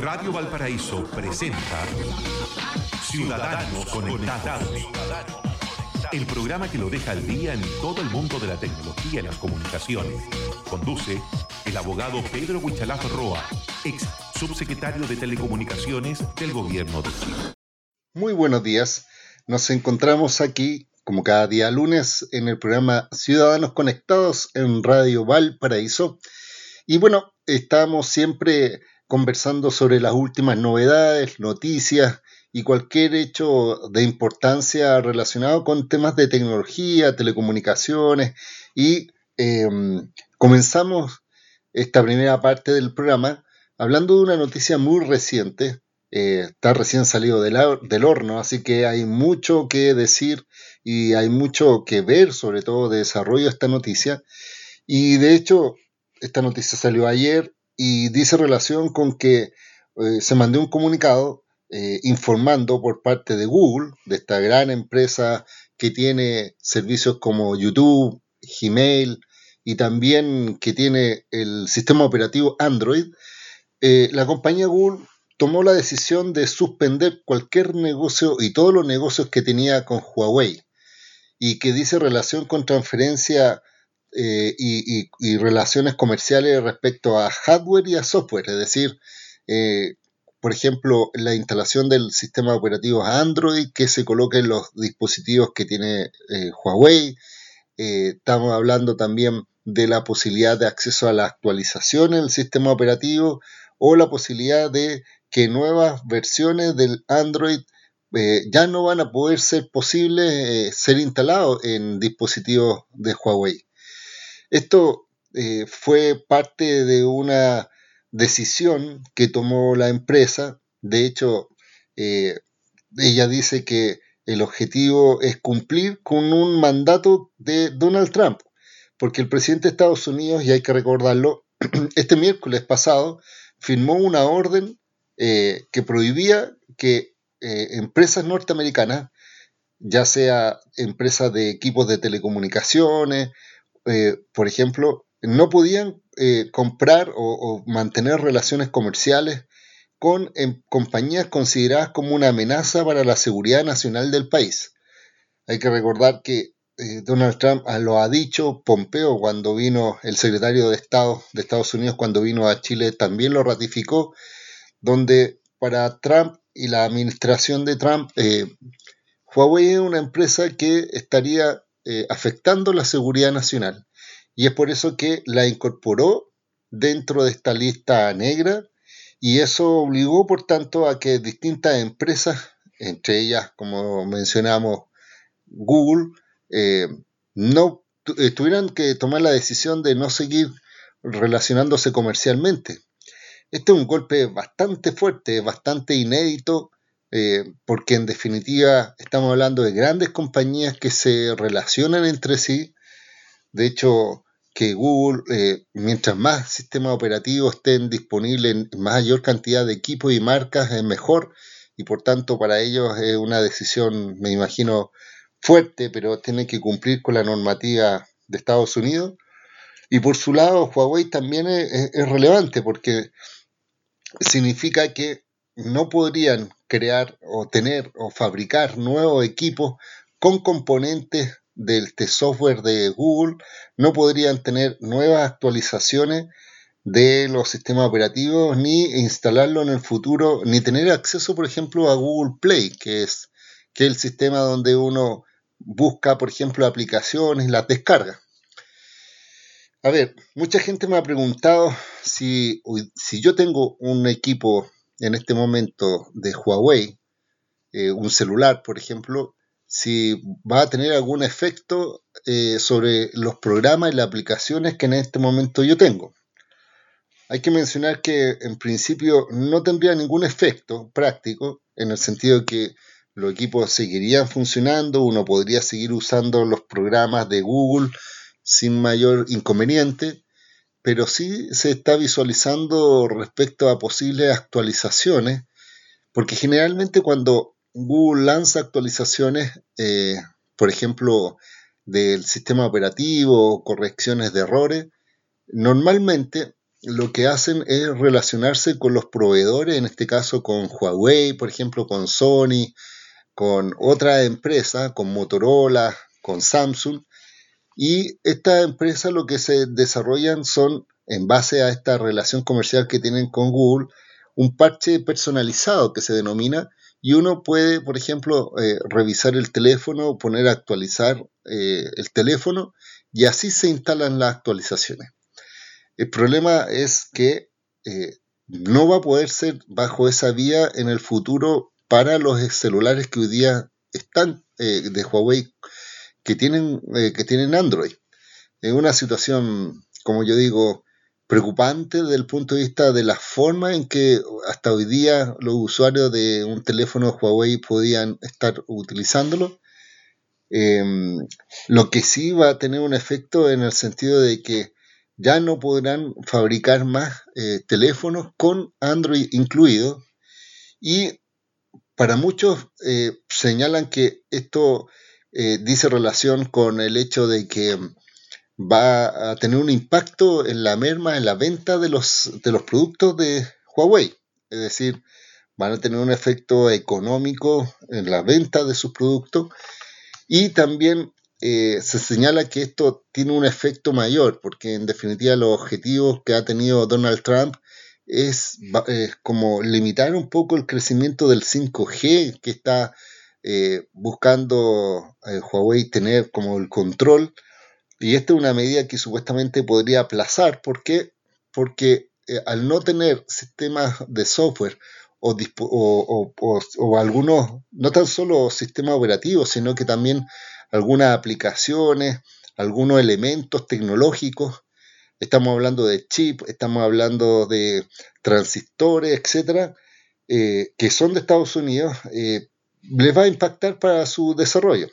Radio Valparaíso presenta Ciudadanos Conectados. El programa que lo deja al día en todo el mundo de la tecnología y las comunicaciones. Conduce el abogado Pedro Huichalaf Roa, ex subsecretario de Telecomunicaciones del Gobierno de Chile. Muy buenos días. Nos encontramos aquí, como cada día lunes, en el programa Ciudadanos Conectados en Radio Valparaíso. Y bueno, estamos siempre conversando sobre las últimas novedades, noticias y cualquier hecho de importancia relacionado con temas de tecnología, telecomunicaciones y em, comenzamos esta primera parte del programa hablando de una noticia muy reciente. Eh, está recién salido del, del horno, así que hay mucho que decir y hay mucho que ver, sobre todo de desarrollo de esta noticia. Y de hecho, esta noticia salió ayer y dice relación con que eh, se mandó un comunicado eh, informando por parte de Google, de esta gran empresa que tiene servicios como YouTube, Gmail y también que tiene el sistema operativo Android, eh, la compañía Google tomó la decisión de suspender cualquier negocio y todos los negocios que tenía con Huawei y que dice relación con transferencia eh, y, relaciones comerciales respecto a hardware y a software, es decir, eh, por ejemplo, la instalación del sistema operativo Android que se coloque en los dispositivos que tiene eh, Huawei. estamos hablando también de la posibilidad de acceso a la actualización del sistema operativo o la posibilidad de que nuevas versiones del Android ya no van a poder ser posibles ser instalados en dispositivos de Huawei. Esto eh, fue parte de una decisión que tomó la empresa. De hecho, eh, ella dice que el objetivo es cumplir con un mandato de Donald Trump, porque el presidente de Estados Unidos, y hay que recordarlo, este miércoles pasado firmó una orden eh, que prohibía que empresas norteamericanas, ya sea empresas de equipos de telecomunicaciones eh, por ejemplo, no podían eh, comprar o, mantener relaciones comerciales con em, compañías consideradas como una amenaza para la seguridad nacional del país. Hay que recordar que eh, Donald Trump ah, lo ha dicho, Pompeo cuando vino, el secretario de Estado de Estados Unidos cuando vino a Chile también lo ratificó, donde para Trump y la administración de Trump, Huawei es una empresa que estaría eh, afectando la seguridad nacional. Y es por eso que la incorporó dentro de esta lista negra y eso obligó, por tanto, a que distintas empresas, entre ellas, como mencionamos, Google, eh, no eh, tuvieran que tomar la decisión de no seguir relacionándose comercialmente. Este es un golpe bastante fuerte, bastante inédito eh, porque en definitiva estamos hablando de grandes compañías que se relacionan entre sí. De hecho, que Google, eh, mientras más sistemas operativos estén disponibles en mayor cantidad de equipos y marcas, es mejor. Y por tanto, para ellos es una decisión, me imagino, fuerte, pero tiene que cumplir con la normativa de Estados Unidos. Y por su lado, Huawei también es relevante porque significa que no podrían crear o tener o fabricar nuevos equipos con componentes del este software de Google, no podrían tener nuevas actualizaciones de los sistemas operativos, ni instalarlo en el futuro, ni tener acceso, por ejemplo, a Google Play, que es, que es el sistema donde uno busca, por ejemplo, aplicaciones, las descarga. A ver, mucha gente me ha preguntado si, si yo tengo un equipo en este momento de Huawei, eh, un celular, por ejemplo, si va a tener algún efecto eh, sobre los programas y las aplicaciones que en este momento yo tengo. Hay que mencionar que en principio no tendría ningún efecto práctico, en el sentido que los equipos seguirían funcionando, uno podría seguir usando los programas de Google sin mayor inconveniente, pero sí se está visualizando respecto a posibles actualizaciones, porque generalmente cuando Google lanza actualizaciones, eh, por ejemplo, del sistema operativo, correcciones de errores, normalmente lo que hacen es relacionarse con los proveedores, en este caso con Huawei, por ejemplo, con Sony, con otra empresa, con Motorola, con Samsung, y estas empresas lo que se desarrollan son, en base a esta relación comercial que tienen con Google, un parche personalizado que se denomina, y uno puede, por ejemplo, eh, revisar el teléfono, poner a actualizar eh, el teléfono, y así se instalan las actualizaciones. El problema es que eh, no va a poder ser bajo esa vía en el futuro para los celulares que hoy día están de Huawei que tienen, que tienen Android. Es una situación, como yo digo, preocupante desde el punto de vista de la forma en que hasta hoy día los usuarios de un teléfono Huawei podían estar utilizándolo. Em, lo que sí va a tener un efecto en el sentido de que ya no podrán fabricar más eh, teléfonos con Android incluido y para muchos eh, señalan que esto eh, dice relación con el hecho de que va a tener un impacto en la merma, en la venta de los, de los productos de Huawei. Es decir, van a tener un efecto económico en la venta de sus productos y también eh, se señala que esto tiene un efecto mayor porque en definitiva los objetivos que ha tenido Donald Trump es, como limitar un poco el crecimiento del 5G que está eh, buscando eh, Huawei tener como el control y esta es una medida que supuestamente podría aplazar. ¿Por qué? Porque eh, al no tener sistemas de software o, o, algunos, no tan solo sistemas operativos, sino que también algunas aplicaciones, algunos elementos tecnológicos, estamos hablando de chip, estamos hablando de transistores, etcétera, que son de Estados Unidos, les va a impactar para su desarrollo.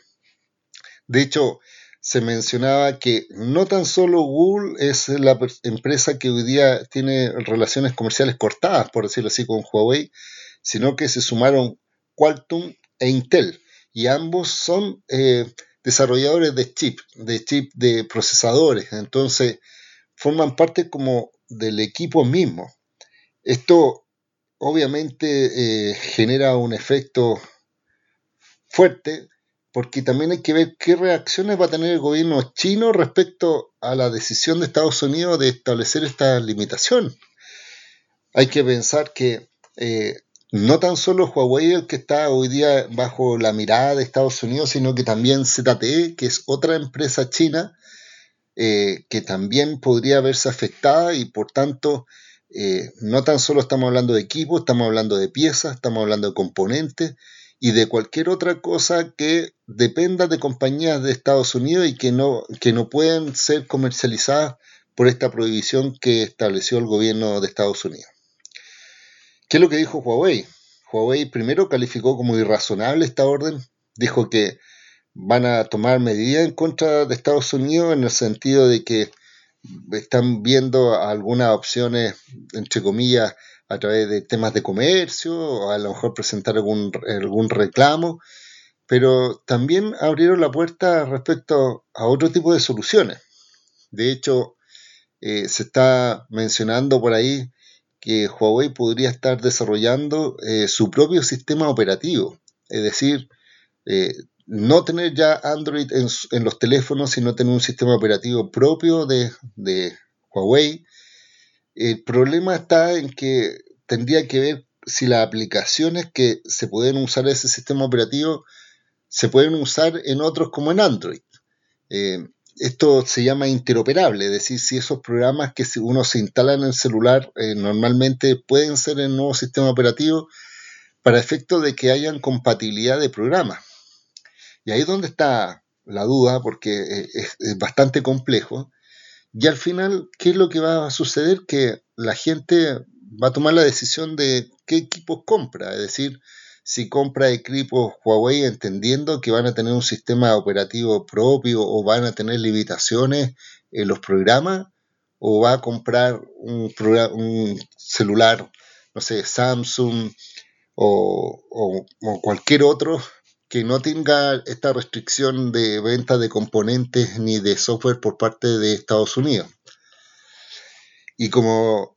De hecho, se mencionaba que no tan solo Google es la empresa que hoy día tiene relaciones comerciales cortadas, por decirlo así, con Huawei, sino que se sumaron Qualcomm e Intel, y ambos son eh, desarrolladores de chip, de chip de procesadores, entonces forman parte como del equipo mismo. Esto obviamente eh, genera un efecto fuerte porque también hay que ver qué reacciones va a tener el gobierno chino respecto a la decisión de Estados Unidos de establecer esta limitación. Hay que pensar que eh, no tan solo Huawei el que está hoy día bajo la mirada de Estados Unidos, sino que también ZTE, que es otra empresa china eh, que también podría verse afectada y por tanto eh, no tan solo estamos hablando de equipos, estamos hablando de piezas, estamos hablando de componentes y de cualquier otra cosa que dependa de compañías de Estados Unidos y que no, que no pueden ser comercializadas por esta prohibición que estableció el gobierno de Estados Unidos. ¿Qué es lo que dijo Huawei? Huawei primero calificó como irrazonable esta orden, dijo que van a tomar medidas en contra de Estados Unidos en el sentido de que están viendo algunas opciones, entre comillas, a través de temas de comercio, o a lo mejor presentar algún, algún reclamo, pero también abrieron la puerta respecto a otro tipo de soluciones. De hecho, eh, se está mencionando por ahí que Huawei podría estar desarrollando eh, su propio sistema operativo, es decir, eh, no tener ya Android en, en, los teléfonos, sino tener un sistema operativo propio de, de Huawei, el problema está en que tendría que ver si las aplicaciones que se pueden usar en ese sistema operativo se pueden usar en otros como en Android. Eh, esto se llama interoperable, es decir, si esos programas que uno se instala en el celular eh, normalmente pueden ser en nuevo sistema operativo para efecto de que hayan compatibilidad de programas. Y ahí es donde está la duda, porque eh, es bastante complejo. Y al final, ¿qué es lo que va a suceder? Que la gente va a tomar la decisión de qué equipos compra, es decir, si compra equipos Huawei entendiendo que van a tener un sistema operativo propio o van a tener limitaciones en los programas, o va a comprar un, un celular, no sé, Samsung o, o cualquier otro que no tenga esta restricción de venta de componentes ni de software por parte de Estados Unidos. Y como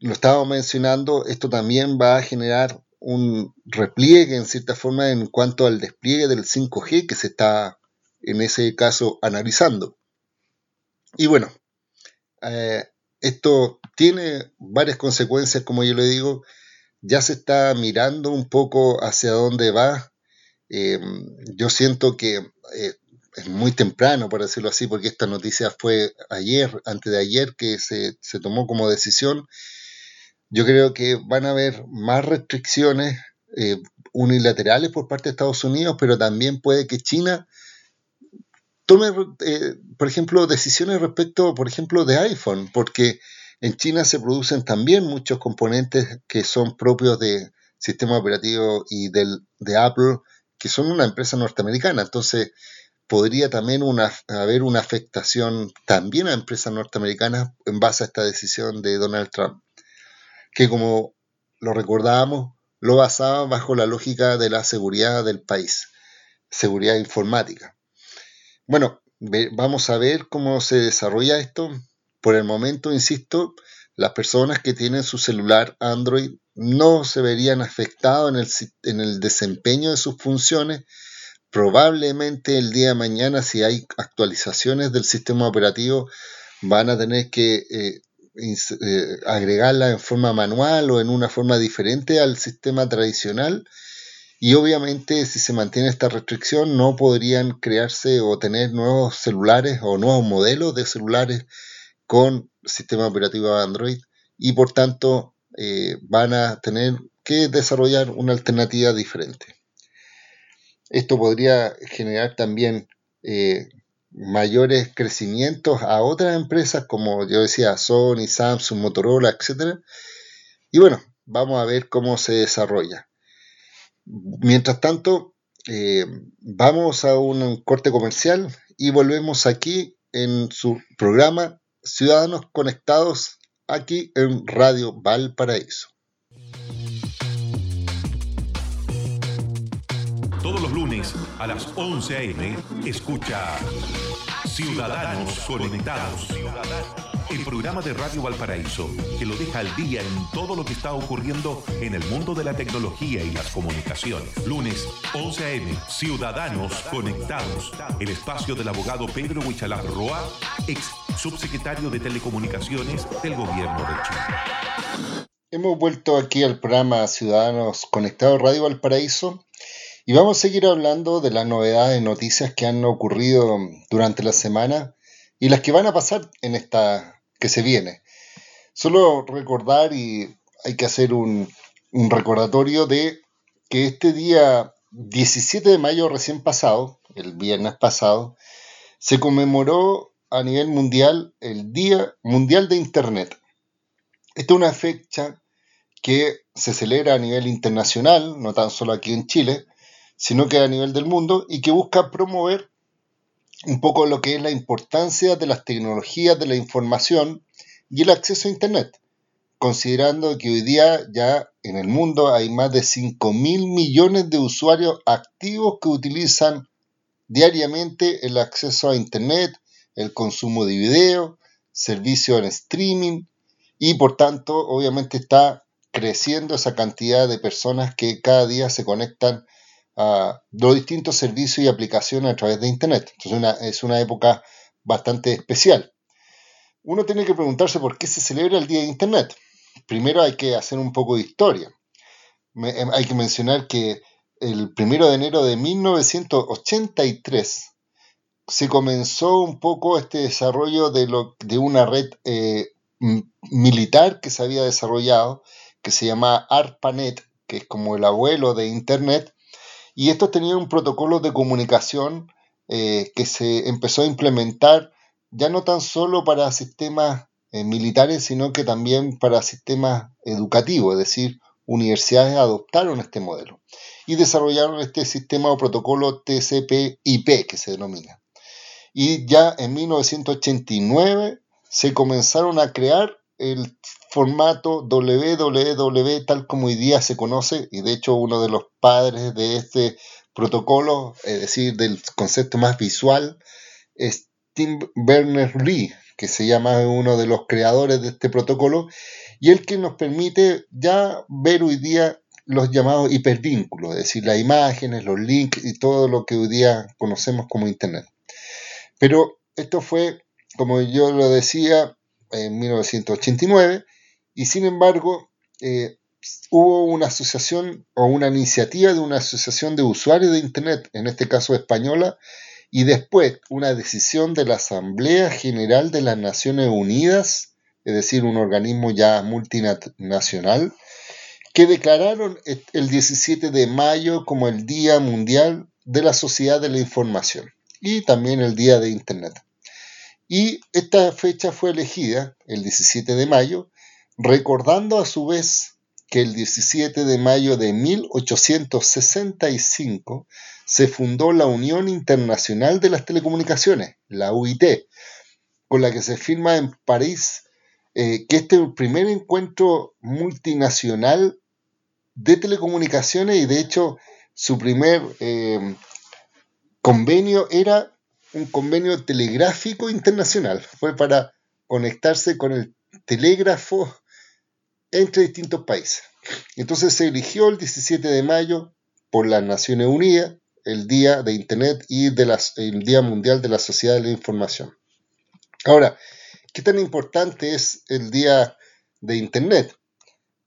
lo estábamos mencionando, esto también va a generar un repliegue en cierta forma en cuanto al despliegue del 5G que se está en ese caso analizando. Y bueno, eh, esto tiene varias consecuencias, como yo le digo, ya se está mirando un poco hacia dónde va. Eh, yo siento que eh, es muy temprano, por decirlo así, porque esta noticia fue ayer, antes de ayer, que se, se tomó como decisión. Yo creo que van a haber más restricciones eh, unilaterales por parte de Estados Unidos, pero también puede que China tome, eh, por ejemplo, decisiones respecto, por ejemplo, de iPhone, porque en China se producen también muchos componentes que son propios de sistema operativo y del, de Apple, que son una empresa norteamericana. Entonces, podría también haber una afectación también a empresas norteamericanas en base a esta decisión de Donald Trump que como lo recordábamos, lo basaba bajo la lógica de la seguridad del país, seguridad informática. Bueno, vamos a ver cómo se desarrolla esto. Por el momento, insisto, las personas que tienen su celular Android no se verían afectados en el, desempeño de sus funciones. Probablemente el día de mañana, si hay actualizaciones del sistema operativo, van a tener que eh, eh, agregarla en forma manual o en una forma diferente al sistema tradicional. Y obviamente si se mantiene esta restricción no podrían crearse o tener nuevos celulares o nuevos modelos de celulares con sistema operativo Android y por tanto eh, van a tener que desarrollar una alternativa diferente. Esto podría generar también eh, mayores crecimientos a otras empresas como yo decía, Sony, Samsung, Motorola, etc. Y bueno, vamos a ver cómo se desarrolla. Mientras tanto, eh, vamos a un corte comercial y volvemos aquí en su programa Ciudadanos Conectados aquí en Radio Valparaíso. Todos los lunes a las 11 a.m. escucha Ciudadanos Conectados. El programa de Radio Valparaíso que lo deja al día en todo lo que está ocurriendo en el mundo de la tecnología y las comunicaciones. Lunes 11 a.m. Ciudadanos Conectados. El espacio del abogado Pedro Huichalaf Roa, ex subsecretario de Telecomunicaciones del Gobierno de Chile. Hemos vuelto aquí al programa Ciudadanos Conectados Radio Valparaíso y vamos a seguir hablando de las novedades, noticias que han ocurrido durante la semana y las que van a pasar en esta que se viene. Solo recordar y hay que hacer un, un recordatorio de que este día 17 de mayo recién pasado, el viernes pasado, se conmemoró a nivel mundial el Día Mundial de Internet. Esta es una fecha que se celebra a nivel internacional, no tan solo aquí en Chile, sino que a nivel del mundo y que busca promover un poco lo que es la importancia de las tecnologías de la información y el acceso a Internet, considerando que hoy día ya en el mundo hay más de 5 mil millones de usuarios activos que utilizan diariamente el acceso a Internet, el consumo de video, servicios en streaming y por tanto obviamente está creciendo esa cantidad de personas que cada día se conectan a los distintos servicios y aplicaciones a través de Internet. Entonces es una época bastante especial. Uno tiene que preguntarse por qué se celebra el Día de Internet. Primero hay que hacer un poco de historia. Em, hay que mencionar que el primero de enero de 1983 se comenzó un poco este desarrollo de, una red eh, militar que se había desarrollado, que se llama ARPANET, que es como el abuelo de Internet, y estos tenían un protocolo de comunicación eh, que se empezó a implementar ya no tan solo para sistemas eh, militares, sino que también para sistemas educativos, es decir, universidades adoptaron este modelo y desarrollaron este sistema o protocolo TCP/IP que se denomina. Y ya en 1989 se comenzaron a crear el formato WWW tal como hoy día se conoce, y de hecho uno de los padres de este protocolo, es decir, del concepto más visual, es Tim Berners-Lee, que se llama uno de los creadores de este protocolo, y el que nos permite ya ver hoy día los llamados hipervínculos, es decir, las imágenes, los links y todo lo que hoy día conocemos como Internet. Pero esto fue, como yo lo decía, en 1989, y sin embargo, eh, hubo una asociación o una iniciativa de una asociación de usuarios de Internet, en este caso española, y después una decisión de la Asamblea General de las Naciones Unidas, es decir, un organismo ya multinacional, que declararon el 17 de mayo como el Día Mundial de la Sociedad de la Información y también el Día de Internet. Y esta fecha fue elegida, el 17 de mayo, recordando a su vez que el 17 de mayo de 1865 se fundó la Unión Internacional de las Telecomunicaciones, la UIT, con la que se firma en París eh, que este primer encuentro multinacional de telecomunicaciones y de hecho su primer eh, convenio era un convenio telegráfico internacional. Fue para conectarse con el telégrafo entre distintos países. Entonces se eligió el 17 de mayo por las Naciones Unidas, el Día de Internet y el Día Mundial de la Sociedad de la Información. Ahora, ¿qué tan importante es el Día de Internet?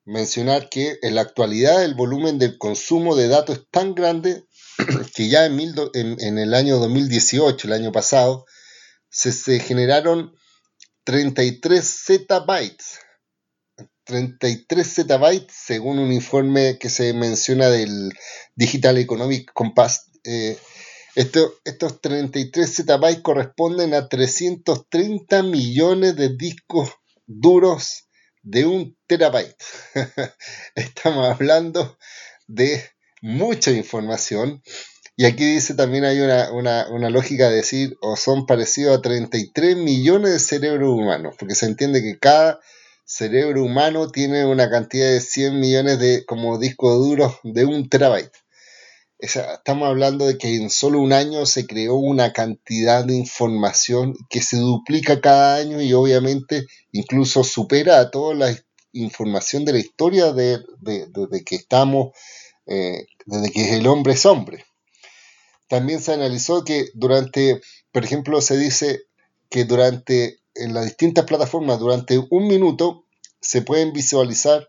Mencionar que en la actualidad el volumen del consumo de datos es tan grande que ya en, en el año 2018, el año pasado, se, generaron 33 zettabytes 33 zettabytes, según un informe que se menciona del Digital Economic Compass. Eh, estos 33 zettabytes corresponden a 330 millones de discos duros de un terabyte. Estamos hablando de mucha información. Y aquí dice también hay una, una, lógica de decir, o son parecidos a 33 millones de cerebros humanos, porque se entiende que cada cerebro humano tiene una cantidad de 100 millones de como discos duros de un terabyte. estamos hablando de que en solo un año se creó una cantidad de información que se duplica cada año y obviamente incluso supera a toda la información de la historia de, desde que estamos, eh, desde que el hombre es hombre. También se analizó que durante, por ejemplo, se dice que durante en las distintas plataformas durante un minuto se pueden visualizar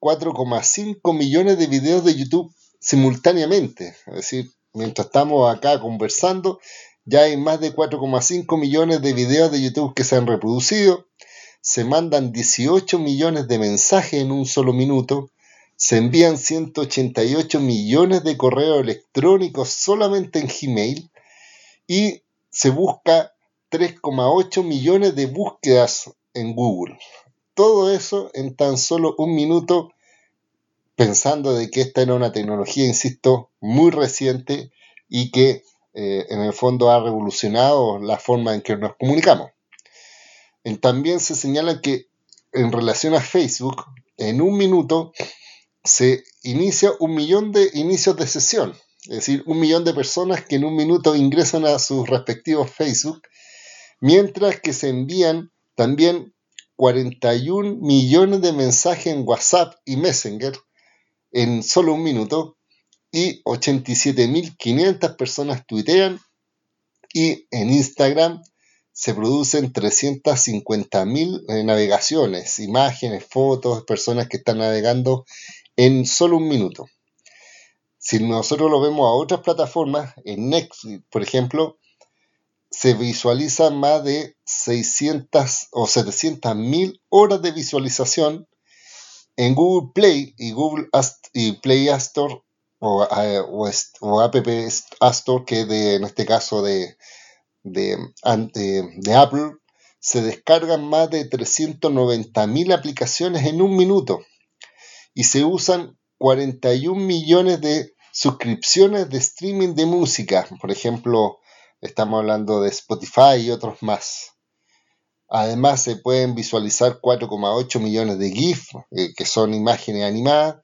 4,5 millones de videos de YouTube simultáneamente. Es decir, mientras estamos acá conversando, ya hay más de 4,5 millones de videos de YouTube que se han reproducido. Se mandan 18 millones de mensajes en un solo minuto. Se envían 188 millones de correos electrónicos solamente en Gmail. Y se busca 3,8 millones de búsquedas en Google. Todo eso en tan solo un minuto, pensando de que esta era una tecnología, insisto, muy reciente y que eh, en el fondo ha revolucionado la forma en que nos comunicamos. también se señala que en relación a Facebook, en un minuto se inicia un millón de inicios de sesión, es decir, un millón de personas que en un minuto ingresan a sus respectivos Facebook mientras que se envían también 41 millones de mensajes en WhatsApp y Messenger en solo un minuto y 87.500 personas tuitean y en Instagram se producen 350.000 eh, navegaciones, imágenes, fotos, personas que están navegando en solo un minuto. Si nosotros lo vemos a otras plataformas, en Netflix, por ejemplo, se visualizan más de 600 o 700 mil horas de visualización en Google Play y Google y Play Store o, eh, App Store, que de, en este caso de, de, de, Apple, se descargan más de 390 mil aplicaciones en un minuto y se usan 41 millones de suscripciones de streaming de música, por ejemplo, Estamos hablando de Spotify y otros más. Además se pueden visualizar 4,8 millones de GIF, eh, que son imágenes animadas,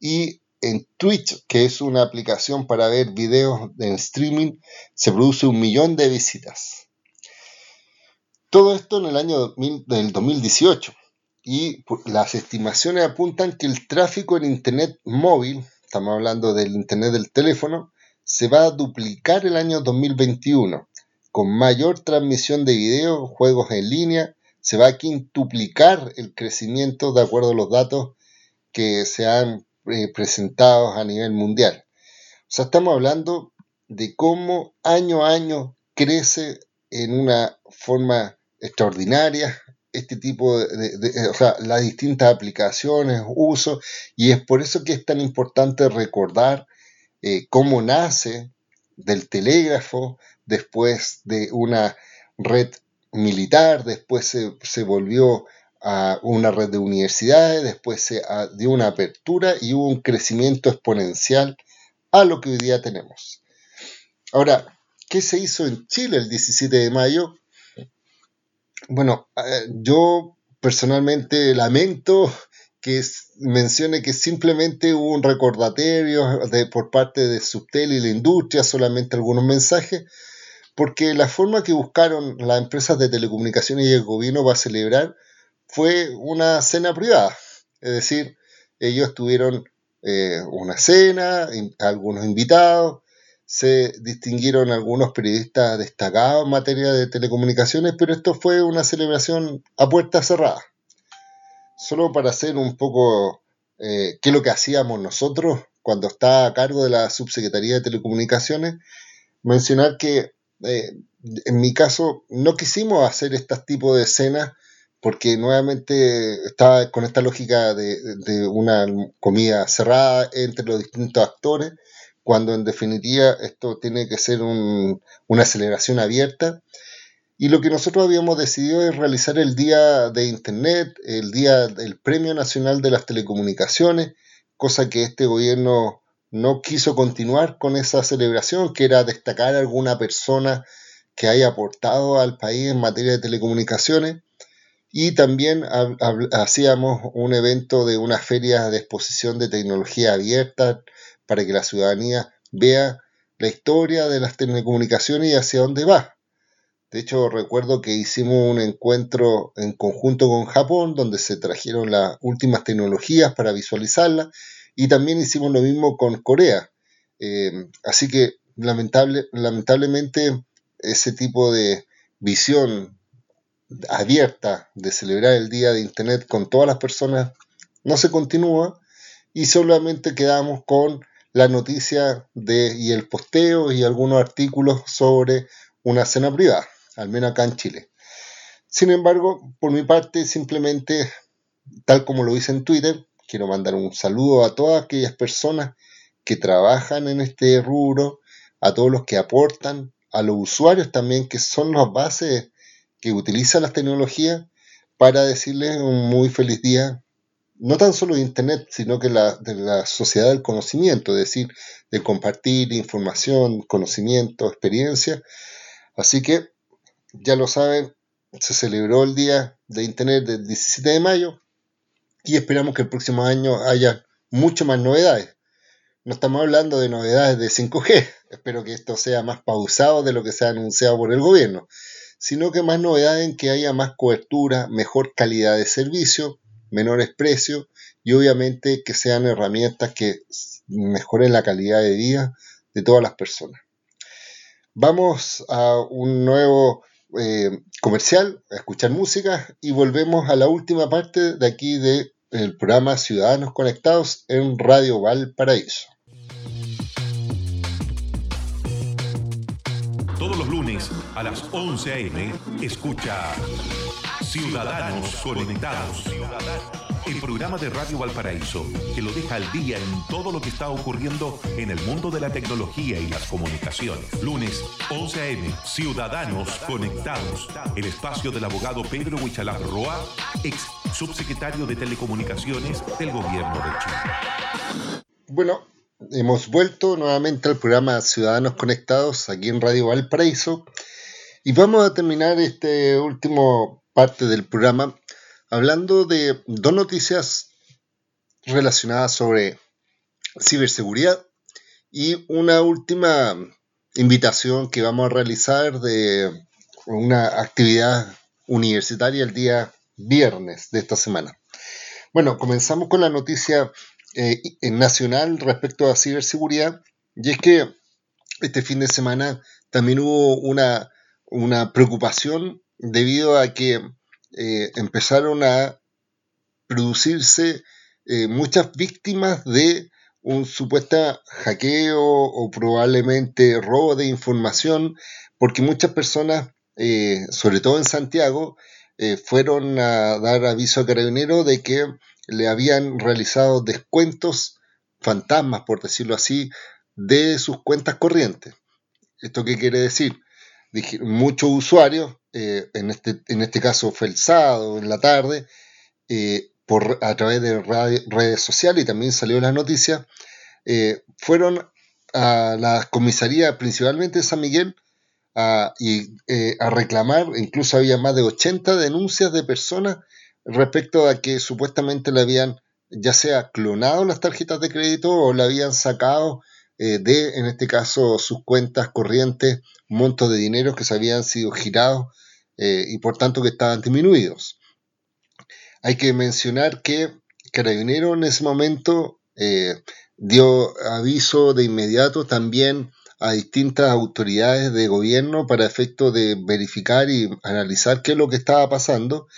y en Twitch, que es una aplicación para ver videos en streaming, se produce un millón de visitas. Todo esto en el año del 2018 y las estimaciones apuntan que el tráfico en Internet móvil, estamos hablando del Internet del teléfono, se va a duplicar el año 2021, con mayor transmisión de video, juegos en línea, se va a quintuplicar el crecimiento de acuerdo a los datos que se han eh, presentado a nivel mundial. O sea, estamos hablando de cómo año a año crece en una forma extraordinaria este tipo de, o sea, las distintas aplicaciones, uso, y es por eso que es tan importante recordar eh, cómo nace del telégrafo, después de una red militar, después se, volvió a una red de universidades, después se dio una apertura y hubo un crecimiento exponencial a lo que hoy día tenemos. Ahora, ¿qué se hizo en Chile el 17 de mayo? Bueno, eh, yo personalmente lamento que mencione que simplemente hubo un recordatorio de, por parte de Subtel y la industria, solamente algunos mensajes, porque la forma que buscaron las empresas de telecomunicaciones y el gobierno para celebrar fue una cena privada. Es decir, ellos tuvieron eh, una cena, algunos invitados, se distinguieron algunos periodistas destacados en materia de telecomunicaciones, pero esto fue una celebración a puerta cerrada. Solo para hacer un poco eh, qué es lo que hacíamos nosotros cuando estaba a cargo de la Subsecretaría de Telecomunicaciones, mencionar que eh, en mi caso no quisimos hacer este tipo de escenas porque nuevamente estaba con esta lógica de una comida cerrada entre los distintos actores cuando en definitiva esto tiene que ser una aceleración abierta. Y lo que nosotros habíamos decidido es realizar el Día de Internet, el Día del Premio Nacional de las Telecomunicaciones, cosa que este gobierno no quiso continuar con esa celebración, que era destacar alguna persona que haya aportado al país en materia de telecomunicaciones. Y también hacíamos un evento de una feria de exposición de tecnología abierta, para que la ciudadanía vea la historia de las telecomunicaciones y hacia dónde va. De hecho, recuerdo que hicimos un encuentro en conjunto con Japón, donde se trajeron las últimas tecnologías para visualizarlas, y también hicimos lo mismo con Corea. Eh, así que lamentable, lamentablemente ese tipo de visión abierta de celebrar el Día de Internet con todas las personas no se continúa y solamente quedamos con la noticia de, y el posteo y algunos artículos sobre una cena privada, al menos acá en Chile. Sin embargo, por mi parte, simplemente, tal como lo hice en Twitter, quiero mandar un saludo a todas aquellas personas que trabajan en este rubro, a todos los que aportan, a los usuarios también, que son las bases que utilizan las tecnologías, para decirles un muy feliz día no tan solo de Internet, sino que la, de la sociedad del conocimiento, es decir, de compartir información, conocimiento, experiencia. Así que, ya lo saben, se celebró el Día de Internet del 17 de mayo y esperamos que el próximo año haya mucho más novedades. No estamos hablando de novedades de 5G, espero que esto sea más pausado de lo que se ha anunciado por el gobierno, sino que más novedades en que haya más cobertura, mejor calidad de servicio, menores precios y obviamente que sean herramientas que mejoren la calidad de vida de todas las personas. Vamos a un nuevo eh, comercial, a escuchar música y volvemos a la última parte de aquí del programa Ciudadanos Conectados en Radio Valparaíso. Todos los lunes a las 11 a.m. escucha Ciudadanos Conectados. El programa de Radio Valparaíso que lo deja al día en todo lo que está ocurriendo en el mundo de la tecnología y las comunicaciones. Lunes, 11 a.m. Ciudadanos Conectados. El espacio del abogado Pedro Huichalaf Roa, ex subsecretario de Telecomunicaciones del Gobierno de Chile. Bueno, hemos vuelto nuevamente al programa Ciudadanos Conectados aquí en Radio Valparaíso. Y vamos a terminar este último parte del programa hablando de dos noticias relacionadas sobre ciberseguridad y una última invitación que vamos a realizar de una actividad universitaria el día viernes de esta semana. Bueno, comenzamos con la noticia eh, nacional respecto a ciberseguridad y es que este fin de semana también hubo una, una preocupación debido a que eh, empezaron a producirse eh, muchas víctimas de un supuesto hackeo o probablemente robo de información, porque muchas personas, eh, sobre todo en Santiago, fueron a dar aviso a Carabineros de que le habían realizado descuentos fantasmas, por decirlo así, de sus cuentas corrientes. ¿Esto qué quiere decir? Muchos usuarios, eh, en, este, en este caso fue el sábado, en la tarde, eh, por, a través de redes sociales y también salió en las noticias, eh, fueron a la comisaría principalmente de San Miguel a, y, a reclamar, incluso había más de 80 denuncias de personas respecto a que supuestamente le habían ya sea clonado las tarjetas de crédito o le habían sacado eh, de, en este caso, sus cuentas corrientes, montos de dinero que se habían sido girados eh, y por tanto que estaban disminuidos. Hay que mencionar que Carabinero en ese momento eh, dio aviso de inmediato también a distintas autoridades de gobierno para efecto de verificar y analizar qué es lo que estaba pasando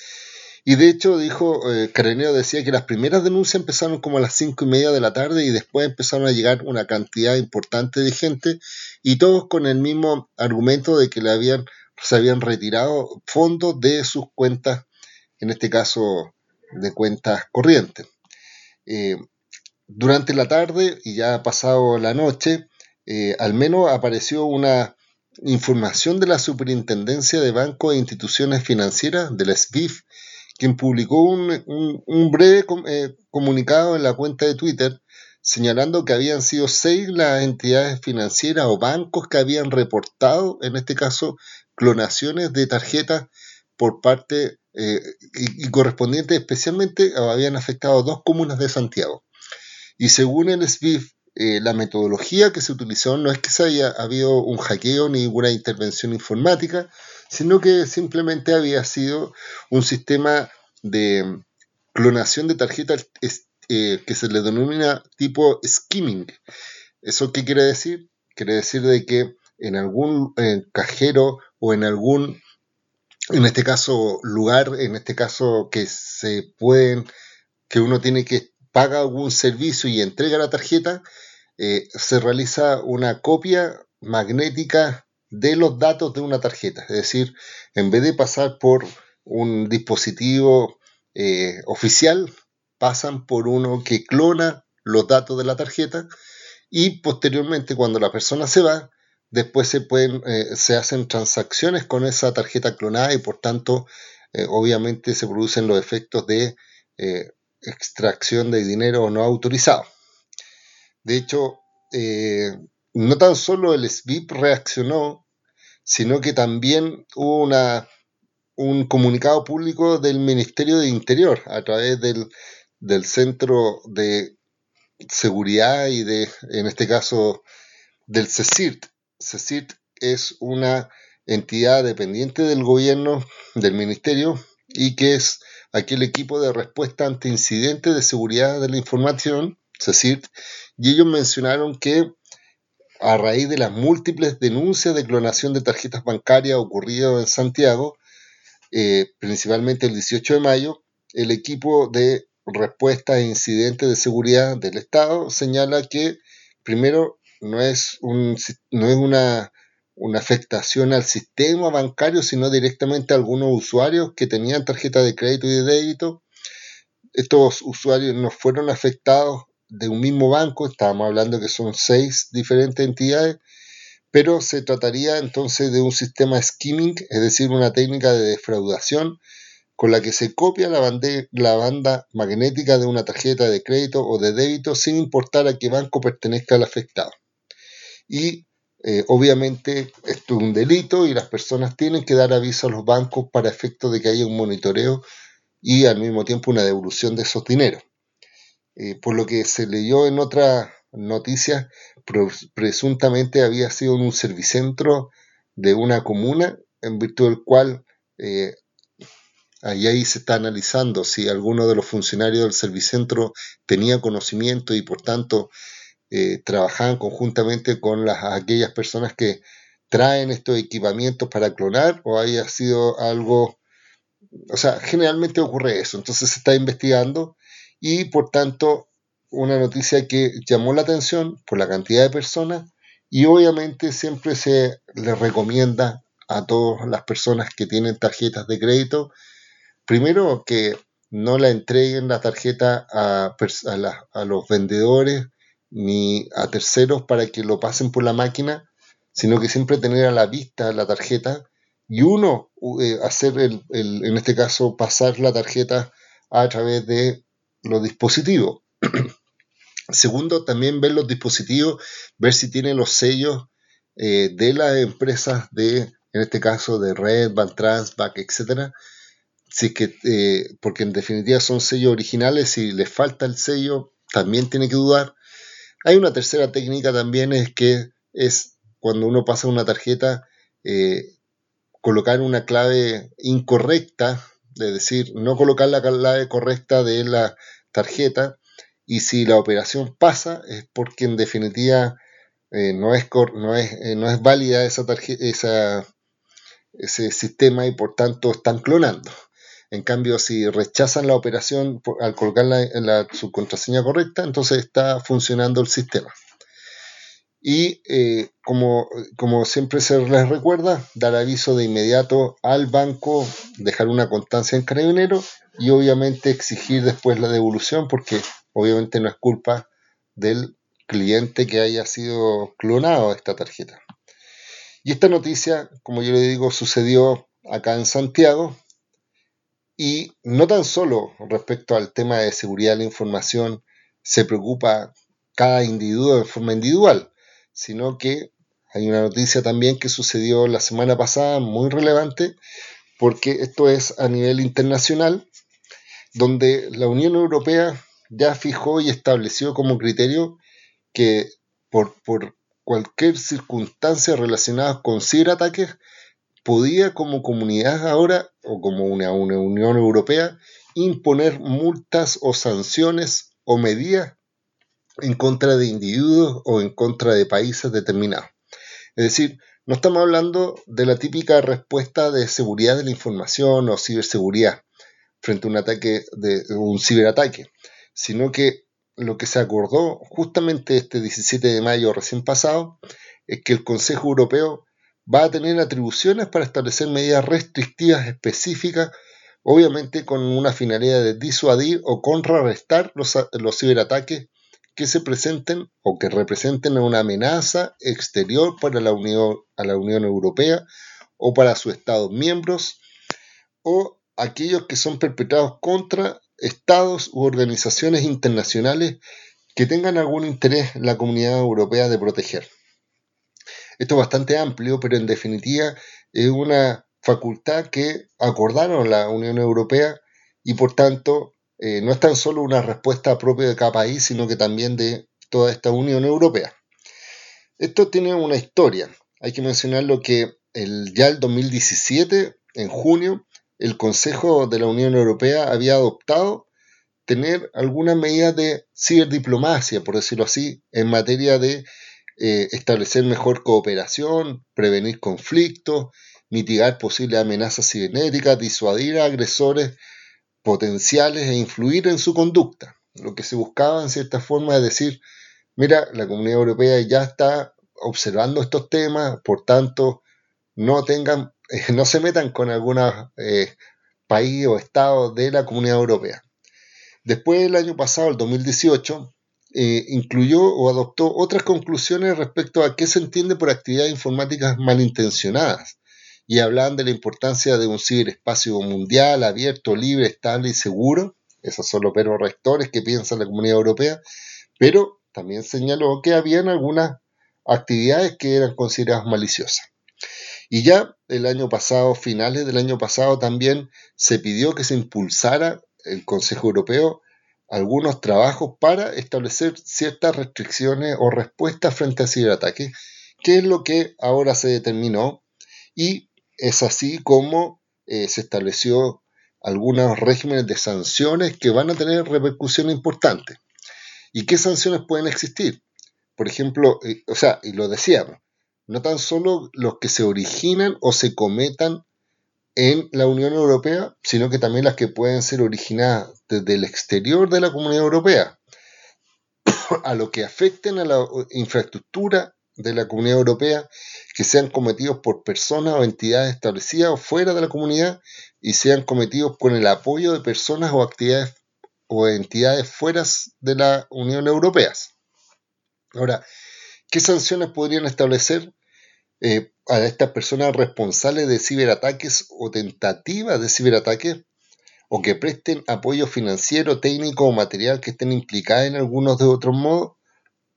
y de hecho, dijo, eh, decía que las primeras denuncias empezaron como a las cinco y media de la tarde y después empezaron a llegar una cantidad importante de gente y todos con el mismo argumento de que le habían, se habían retirado fondos de sus cuentas, en este caso de cuentas corrientes. Eh, durante la tarde y ya pasado la noche, eh, al menos apareció una información de la Superintendencia de Bancos e Instituciones Financieras, de la SBIF, quien publicó un, breve eh, comunicado en la cuenta de Twitter señalando que habían sido seis las entidades financieras o bancos que habían reportado, en este caso, clonaciones de tarjetas por parte eh, y, correspondientes especialmente habían afectado dos comunas de Santiago. Y según el SWIFT, eh, la metodología que se utilizó no es que se haya habido un hackeo ni ninguna intervención informática, sino que simplemente había sido un sistema de clonación de tarjetas eh, que se le denomina tipo skimming. ¿Eso qué quiere decir? Quiere decir de que en algún cajero o en algún, en este caso, lugar, en este caso que se pueden, que uno tiene que pagar algún servicio y entrega la tarjeta, eh, se realiza una copia magnética de los datos de una tarjeta. Es decir, en vez de pasar por un dispositivo eh, oficial, pasan por uno que clona los datos de la tarjeta y posteriormente cuando la persona se va, después se, pueden, eh, se hacen transacciones con esa tarjeta clonada y por tanto obviamente se producen los efectos de extracción de dinero no autorizado. De hecho, no tan solo el SBIP reaccionó, sino que también hubo una, un comunicado público del Ministerio de Interior a través del, Centro de Seguridad y de, en este caso, del CECIRT. CECIRT es una entidad dependiente del gobierno, del ministerio, y que es aquel equipo de respuesta ante incidentes de seguridad de la información, CECIRT, y ellos mencionaron que a raíz de las múltiples denuncias de clonación de tarjetas bancarias ocurridas en Santiago, eh, principalmente el 18 de mayo, el equipo de respuesta a incidentes de seguridad del Estado señala que, primero, no es, un, no es una, una afectación al sistema bancario, sino directamente a algunos usuarios que tenían tarjeta de crédito y de débito. Estos usuarios no fueron afectados de un mismo banco, estábamos hablando que son seis diferentes entidades, pero se trataría entonces de un sistema skimming, es decir, una técnica de defraudación con la que se copia la, banda magnética de una tarjeta de crédito o de débito sin importar a qué banco pertenezca el afectado. Y eh, obviamente esto es un delito y las personas tienen que dar aviso a los bancos para efecto de que haya un monitoreo y al mismo tiempo una devolución de esos dineros. Eh, por lo que se leyó en otra noticia, presuntamente había sido en un servicentro de una comuna, en virtud del cual eh, ahí se está analizando si alguno de los funcionarios del servicentro tenía conocimiento y por tanto eh, trabajaban conjuntamente con las, aquellas personas que traen estos equipamientos para clonar o haya sido algo, o sea, generalmente ocurre eso, entonces se está investigando y por tanto una noticia que llamó la atención por la cantidad de personas y obviamente siempre se le recomienda a todas las personas que tienen tarjetas de crédito, primero que no la entreguen la tarjeta a, a, los vendedores ni a terceros para que lo pasen por la máquina, sino que siempre tener a la vista la tarjeta y uno eh, hacer el, en este caso pasar la tarjeta a través de los dispositivos. Segundo, también ver los dispositivos, ver si tienen los sellos eh, de las empresas de, en este caso, de Red, Trans, Back, etc. Si que, eh, porque en definitiva son sellos originales, si les falta el sello, también tiene que dudar. Hay una tercera técnica también, es que es cuando uno pasa una tarjeta, eh, colocar una clave incorrecta, es decir, no colocar la clave correcta de la tarjeta, y si la operación pasa es porque en definitiva eh, no, es, no, es, eh, no es válida esa esa, ese sistema y por tanto están clonando. En cambio, si rechazan la operación al en la, su contraseña correcta, entonces está funcionando el sistema. Y eh, como, como siempre se les recuerda, dar aviso de inmediato al banco, dejar una constancia en carabinero y obviamente exigir después la devolución porque obviamente no es culpa del cliente que haya sido clonado esta tarjeta. Y esta noticia, como yo le digo, sucedió acá en Santiago y no tan solo respecto al tema de seguridad de la información se preocupa cada individuo de forma individual, sino que hay una noticia también que sucedió la semana pasada muy relevante porque esto es a nivel internacional donde la Unión Europea ya fijó y estableció como criterio que por, cualquier circunstancia relacionada con ciberataques, podía como comunidad ahora, o como una, Unión Europea, imponer multas o sanciones o medidas en contra de individuos o en contra de países determinados. Es decir, no estamos hablando de la típica respuesta de seguridad de la información o ciberseguridad frente a un ataque de un ciberataque, sino que lo que se acordó justamente este 17 de mayo recién pasado es que el Consejo Europeo va a tener atribuciones para establecer medidas restrictivas específicas, obviamente con una finalidad de disuadir o contrarrestar los, ciberataques que se presenten o que representen una amenaza exterior para la Unión, la Unión Europea o para sus Estados miembros o aquellos que son perpetrados contra estados u organizaciones internacionales que tengan algún interés la comunidad europea de proteger. Esto es bastante amplio, pero en definitiva es una facultad que acordaron la Unión Europea y por tanto eh, no es tan solo una respuesta propia de cada país, sino que también de toda esta Unión Europea. Esto tiene una historia. Hay que mencionar lo que el, ya el 2017, en junio, el Consejo de la Unión Europea había adoptado tener algunas medidas de ciberdiplomacia, por decirlo así, en materia de eh, establecer mejor cooperación, prevenir conflictos, mitigar posibles amenazas cibernéticas, disuadir a agresores potenciales e influir en su conducta. Lo que se buscaba en cierta forma es decir, mira, la Comunidad Europea ya está observando estos temas, por tanto, no tengan no se metan con algún eh, país o estado de la Comunidad Europea. Después, el año pasado, el 2018, eh, incluyó o adoptó otras conclusiones respecto a qué se entiende por actividades informáticas malintencionadas y hablan de la importancia de un ciberespacio mundial, abierto, libre, estable y seguro. Esos son los veros rectores que piensa la Comunidad Europea, pero también señaló que habían algunas actividades que eran consideradas maliciosas. Y ya el año pasado, finales del año pasado, también se pidió que se impulsara el Consejo Europeo algunos trabajos para establecer ciertas restricciones o respuestas frente a ciberataques, que es lo que ahora se determinó y es así como eh, se estableció algunos regímenes de sanciones que van a tener repercusión importante. ¿Y qué sanciones pueden existir? Por ejemplo, eh, o sea, y lo decíamos, no tan solo los que se originan o se cometan en la Unión Europea, sino que también las que pueden ser originadas desde el exterior de la Comunidad Europea, a lo que afecten a la infraestructura de la Comunidad Europea, que sean cometidos por personas o entidades establecidas o fuera de la comunidad y sean cometidos con el apoyo de personas o actividades o entidades fuera de la Unión Europea. Ahora, ¿qué sanciones podrían establecer? Eh, a estas personas responsables de ciberataques o tentativas de ciberataques o que presten apoyo financiero, técnico o material que estén implicadas en algunos de otros modos.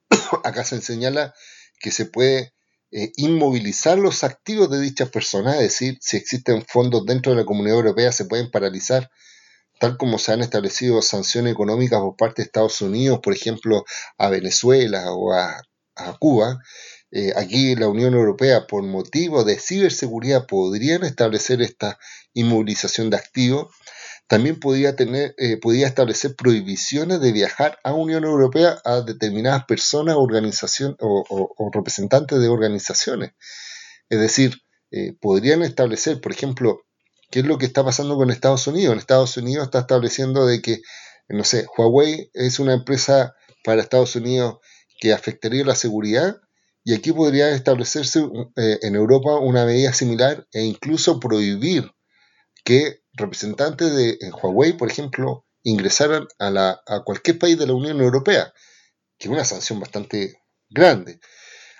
Acá se señala que se puede eh, inmovilizar los activos de dichas personas, es decir, si existen fondos dentro de la Comunidad Europea se pueden paralizar, tal como se han establecido sanciones económicas por parte de Estados Unidos, por ejemplo, a Venezuela o a Cuba, eh, aquí la Unión Europea, por motivo de ciberseguridad, podrían establecer esta inmovilización de activos. También podría, tener, eh, establecer prohibiciones de viajar a Unión Europea a determinadas personas organización, o, representantes de organizaciones. Es decir, eh, podrían establecer, por ejemplo, qué es lo que está pasando con Estados Unidos. En Estados Unidos está estableciendo de que, no sé, Huawei es una empresa para Estados Unidos que afectaría la seguridad y aquí podría establecerse eh, en Europa una medida similar e incluso prohibir que representantes de Huawei, por ejemplo, ingresaran a, la, a cualquier país de la Unión Europea, que es una sanción bastante grande.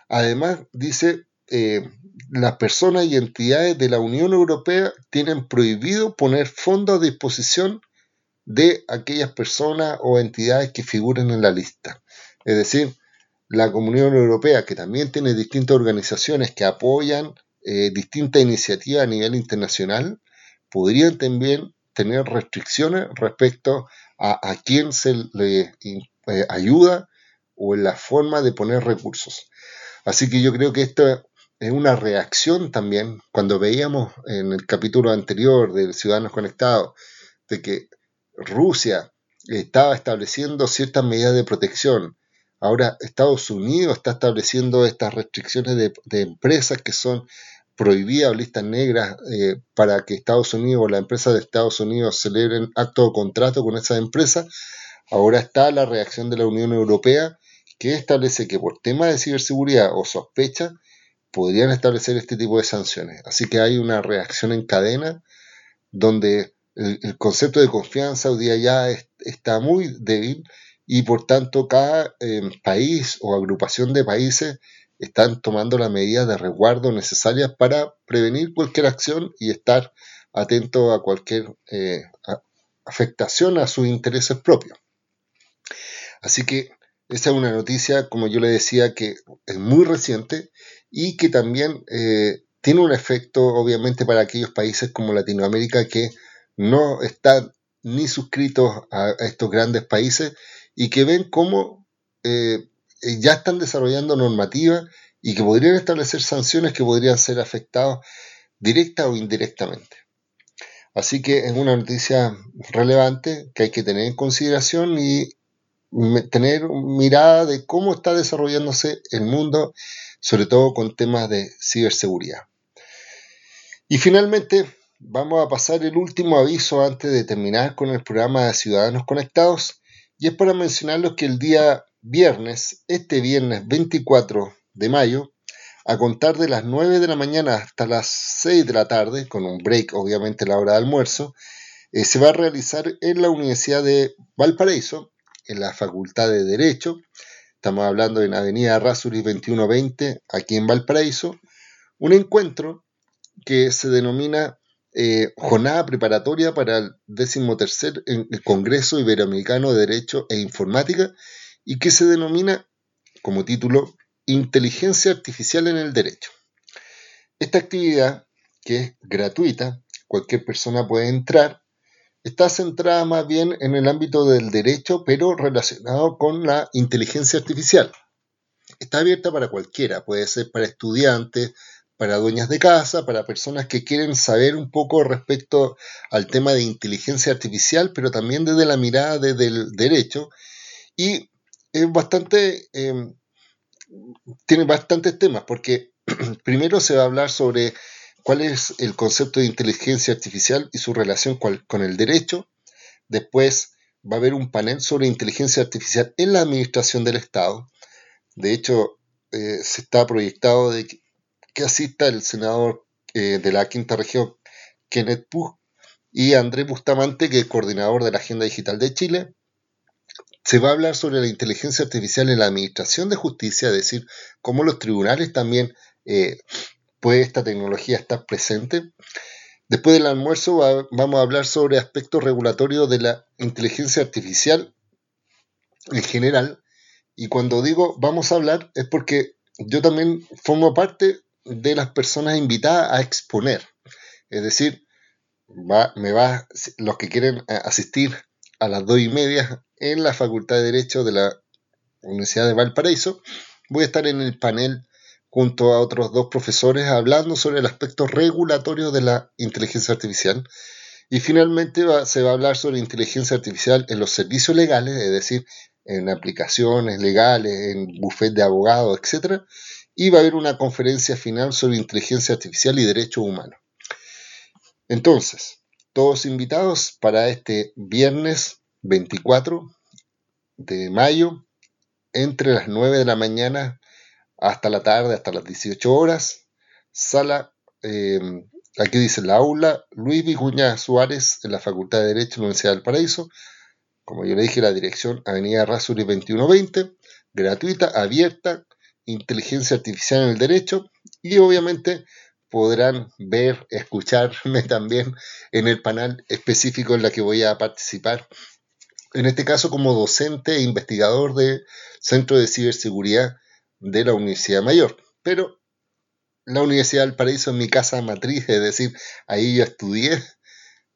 Además, dice, eh, las personas y entidades de la Unión Europea tienen prohibido poner fondos a disposición de aquellas personas o entidades que figuren en la lista. Es decir, la Comunidad Europea, que también tiene distintas organizaciones que apoyan eh, distintas iniciativas a nivel internacional, podrían también tener restricciones respecto a, a quién se le eh, ayuda o en la forma de poner recursos. Así que yo creo que esto es una reacción también, cuando veíamos en el capítulo anterior de Ciudadanos Conectados, de que Rusia estaba estableciendo ciertas medidas de protección Ahora Estados Unidos está estableciendo estas restricciones de, empresas que son prohibidas o listas negras eh, para que Estados Unidos o las empresas de Estados Unidos celebren acto o contrato con esas empresas. Ahora está la reacción de la Unión Europea que establece que por temas de ciberseguridad o sospecha podrían establecer este tipo de sanciones. Así que hay una reacción en cadena donde el, concepto de confianza hoy día ya está muy débil y por tanto cada em, país o agrupación de países están tomando las medidas de resguardo necesarias para prevenir cualquier acción y estar atento a cualquier eh, afectación a sus intereses propios. Así que esa es una noticia, como yo le decía, que es muy reciente y que también eh, tiene un efecto, obviamente, para aquellos países como Latinoamérica que no están ni suscritos a estos grandes países y que ven cómo eh, eh, ya están desarrollando normativa y que podrían establecer sanciones que podrían ser afectados directa o indirectamente. Así que es una noticia relevante que hay que tener en consideración y tener mirada de cómo está desarrollándose el mundo, sobre todo con temas de ciberseguridad. Y finalmente, vamos a pasar el último aviso antes de terminar con el programa de Ciudadanos Conectados y es para mencionarlos que el día viernes, este viernes 24 de mayo, a contar de las 9 de la mañana hasta las 6 de la tarde, con un break obviamente la hora de almuerzo, eh, se va a realizar en la Universidad de Valparaíso, en la Facultad de Derecho, estamos hablando en Avenida Rasuri 2120, aquí en Valparaíso, un encuentro que se denomina eh, jornada preparatoria para el decimotercer Congreso Iberoamericano de Derecho e Informática y que se denomina como título Inteligencia Artificial en el Derecho. Esta actividad, que es gratuita, cualquier persona puede entrar, está centrada más bien en el ámbito del derecho, pero relacionado con la inteligencia artificial. Está abierta para cualquiera, puede ser para estudiantes, para dueñas de casa, para personas que quieren saber un poco respecto al tema de inteligencia artificial, pero también desde la mirada desde el derecho. Y es bastante, em, tiene bastantes temas, porque primero se va a hablar sobre cuál es el concepto de inteligencia artificial y su relación con el derecho. Después va a haber un panel sobre inteligencia artificial en la administración del Estado. De hecho, eh, se está proyectado de que, asista el senador eh, de la quinta región, Kenneth Pugh, y André Bustamante, que es coordinador de la Agenda Digital de Chile. Se va a hablar sobre la inteligencia artificial en la administración de justicia, es decir, cómo los tribunales también eh, puede esta tecnología estar presente. Después del almuerzo vamos a hablar sobre aspectos regulatorios de la inteligencia artificial en general. Y cuando digo vamos a hablar es porque yo también formo parte de las personas invitadas a exponer. Es decir, me va, los que quieren asistir a las dos y media en la Facultad de Derecho de la Universidad de Valparaíso, voy a estar en el panel junto a otros dos profesores hablando sobre el aspecto regulatorio de la inteligencia artificial. Y finalmente se va a hablar sobre inteligencia artificial en los servicios legales, es decir, en aplicaciones legales, en bufet de abogados, etc. Y va a haber una conferencia final sobre inteligencia artificial y derechos humanos. Entonces, todos invitados para este viernes 24 de mayo, entre las 9 de la mañana hasta la tarde, hasta las 18 horas. Sala, eh, aquí dice la aula Luis Vicuña Suárez en la Facultad de Derecho de la Universidad del Paraíso. Como yo le dije, la dirección Avenida Rasuri 2120, gratuita, abierta, inteligencia artificial en el derecho y obviamente podrán ver, escucharme también en el panel específico en la que voy a participar. En este caso como docente e investigador del Centro de Ciberseguridad de la Universidad Mayor. Pero la Universidad del Paraíso es mi casa matriz, es decir, ahí yo estudié,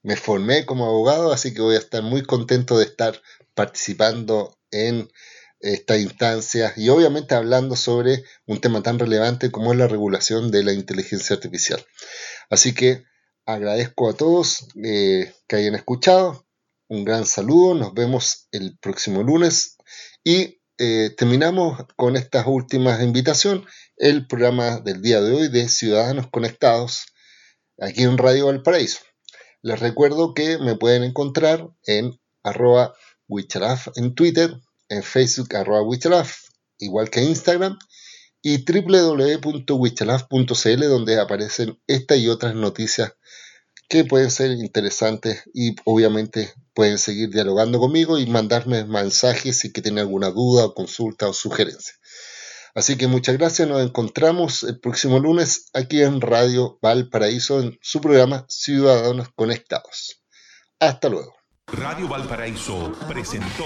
me formé como abogado, así que voy a estar muy contento de estar participando en esta instancia y obviamente hablando sobre un tema tan relevante como es la regulación de la inteligencia artificial. Así que agradezco a todos eh, que hayan escuchado, un gran saludo, nos vemos el próximo lunes y eh, terminamos con estas últimas invitación el programa del día de hoy de Ciudadanos Conectados aquí en Radio Valparaíso. Les recuerdo que me pueden encontrar en arroba en Twitter, en Facebook arroba Wichalaf, igual que Instagram, y www.wichalaf.cl donde aparecen esta y otras noticias que pueden ser interesantes y obviamente pueden seguir dialogando conmigo y mandarme mensajes si tienen alguna duda o consulta o sugerencia. Así que muchas gracias, nos encontramos el próximo lunes aquí en Radio Valparaíso en su programa Ciudadanos Conectados. Hasta luego. Radio Valparaíso presentó